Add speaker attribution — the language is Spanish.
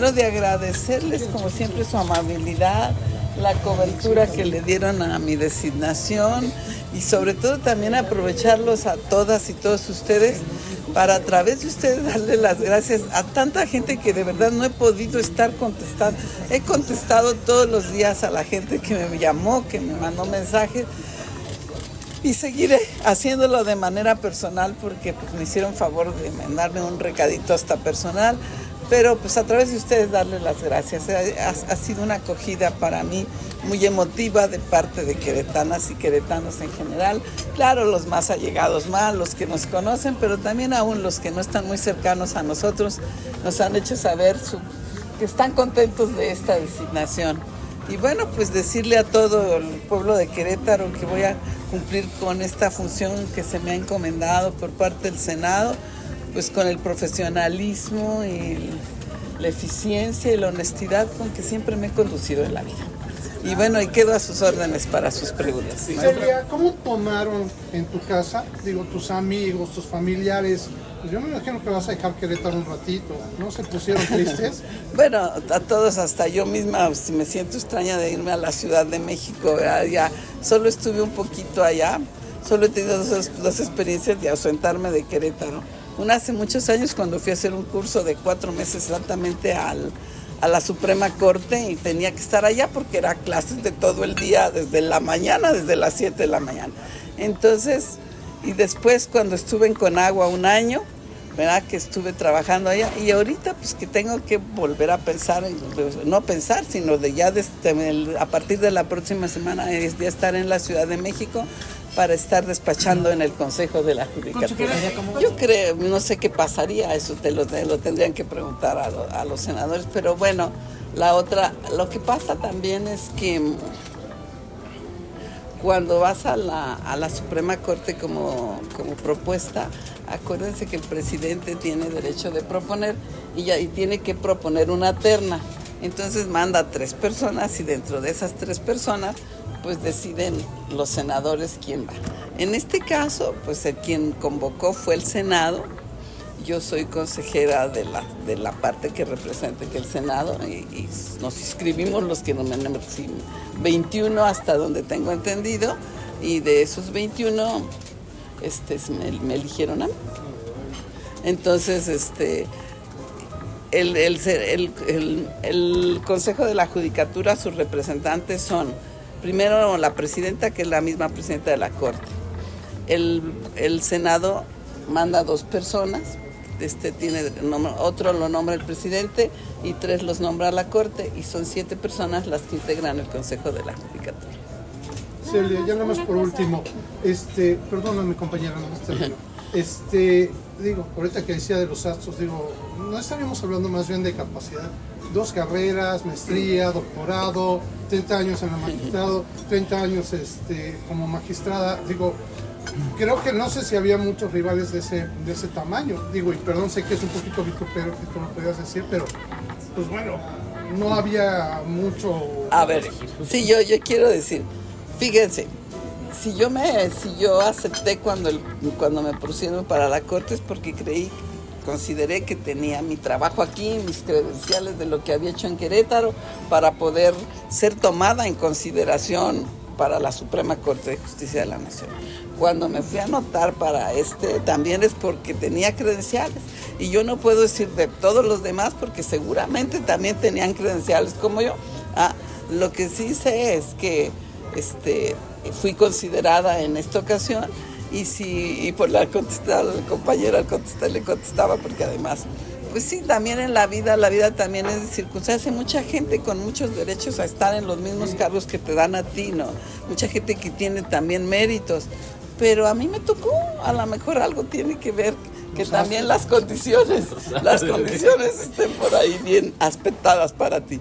Speaker 1: Primero de agradecerles como siempre su amabilidad, la cobertura que le dieron a mi designación y sobre todo también aprovecharlos a todas y todos ustedes para a través de ustedes darle las gracias a tanta gente que de verdad no he podido estar contestando. He contestado todos los días a la gente que me llamó, que me mandó mensajes y seguiré haciéndolo de manera personal porque pues, me hicieron favor de mandarme un recadito hasta personal pero pues a través de ustedes darles las gracias. Ha, sido una acogida para mí muy emotiva de parte de queretanas y queretanos en general. Claro, los más allegados más, los que nos conocen, pero también aún los que no están muy cercanos a nosotros nos han hecho saber que están contentos de esta designación. Y bueno, pues decirle a todo el pueblo de Querétaro que voy a cumplir con esta función que se me ha encomendado por parte del Senado pues con el profesionalismo y la eficiencia y la honestidad con que siempre me he conducido en la vida. Y bueno, y quedo a sus órdenes para sus preguntas.
Speaker 2: Celia, ¿cómo tomaron en tu casa, digo, tus amigos, tus familiares? Pues yo me imagino que vas a dejar Querétaro un ratito, ¿no? ¿Se pusieron tristes?
Speaker 1: bueno, a todos, hasta yo misma, si me siento extraña de irme a la Ciudad de México, ya solo estuve un poquito allá, solo he tenido dos, dos experiencias de ausentarme de Querétaro una hace muchos años cuando fui a hacer un curso de cuatro meses exactamente al, a la Suprema Corte y tenía que estar allá porque era clases de todo el día, desde la mañana, desde las 7 de la mañana. Entonces, y después cuando estuve en Conagua un año, ¿verdad? Que estuve trabajando allá y ahorita pues que tengo que volver a pensar, no pensar, sino de ya desde, a partir de la próxima semana es de estar en la Ciudad de México para estar despachando en el Consejo de la Judicatura. Yo creo, no sé qué pasaría, eso te lo, lo tendrían que preguntar a, los senadores, pero bueno, la otra, lo que pasa también es que cuando vas a la, a la Suprema Corte como, como, propuesta, acuérdense que el presidente tiene derecho de proponer y, ya, tiene que proponer una terna. Entonces manda a tres personas y dentro de esas tres personas pues deciden los senadores quién va. En este caso, pues el quien convocó fue el Senado. Yo soy consejera de la, de la parte que representa que el Senado y, nos inscribimos los que no me 21 hasta donde tengo entendido y de esos 21 este, me, eligieron a mí. Entonces, este, el, el, Consejo de la Judicatura, sus representantes son primero la presidenta, que es la misma presidenta de la Corte. El, Senado manda dos personas, este tiene otro lo nombra el presidente y tres los nombra la Corte y son siete personas las que integran el Consejo de la Judicatura.
Speaker 2: Celia, ya nada más por último, este, perdóname compañera, no me Este, digo, ahorita que decía de los astros, digo, no estaríamos hablando más bien de capacidad. Dos carreras, maestría, doctorado, 30 años en el magistrado, 30 años este, como magistrada. Digo, creo que no sé si había muchos rivales de ese, de ese tamaño. Digo, y perdón, sé que es un poquito vitupero que tú lo podías decir, pero pues bueno, no había mucho.
Speaker 1: A ver, sí, yo, yo quiero decir, fíjense, si yo me, si yo acepté cuando, el, cuando me pusieron para la corte es porque creí, consideré que tenía mi trabajo aquí, mis credenciales de lo que había hecho en Querétaro para poder ser tomada en consideración para la Suprema Corte de Justicia de la Nación. Cuando me fui a anotar para este, también es porque tenía credenciales. Y yo no puedo decir de todos los demás porque seguramente también tenían credenciales como yo. Ah, lo que sí sé es que este, fui considerada en esta ocasión y si y por la contestar la compañera al contestar le contestaba porque además pues sí también en la vida la vida también es de circunstancia mucha gente con muchos derechos a estar en los mismos cargos que te dan a ti no mucha gente que tiene también méritos. Pero a mí me tocó a lo mejor algo tiene que ver que también las condiciones las condiciones estén por ahí bien aspectadas para ti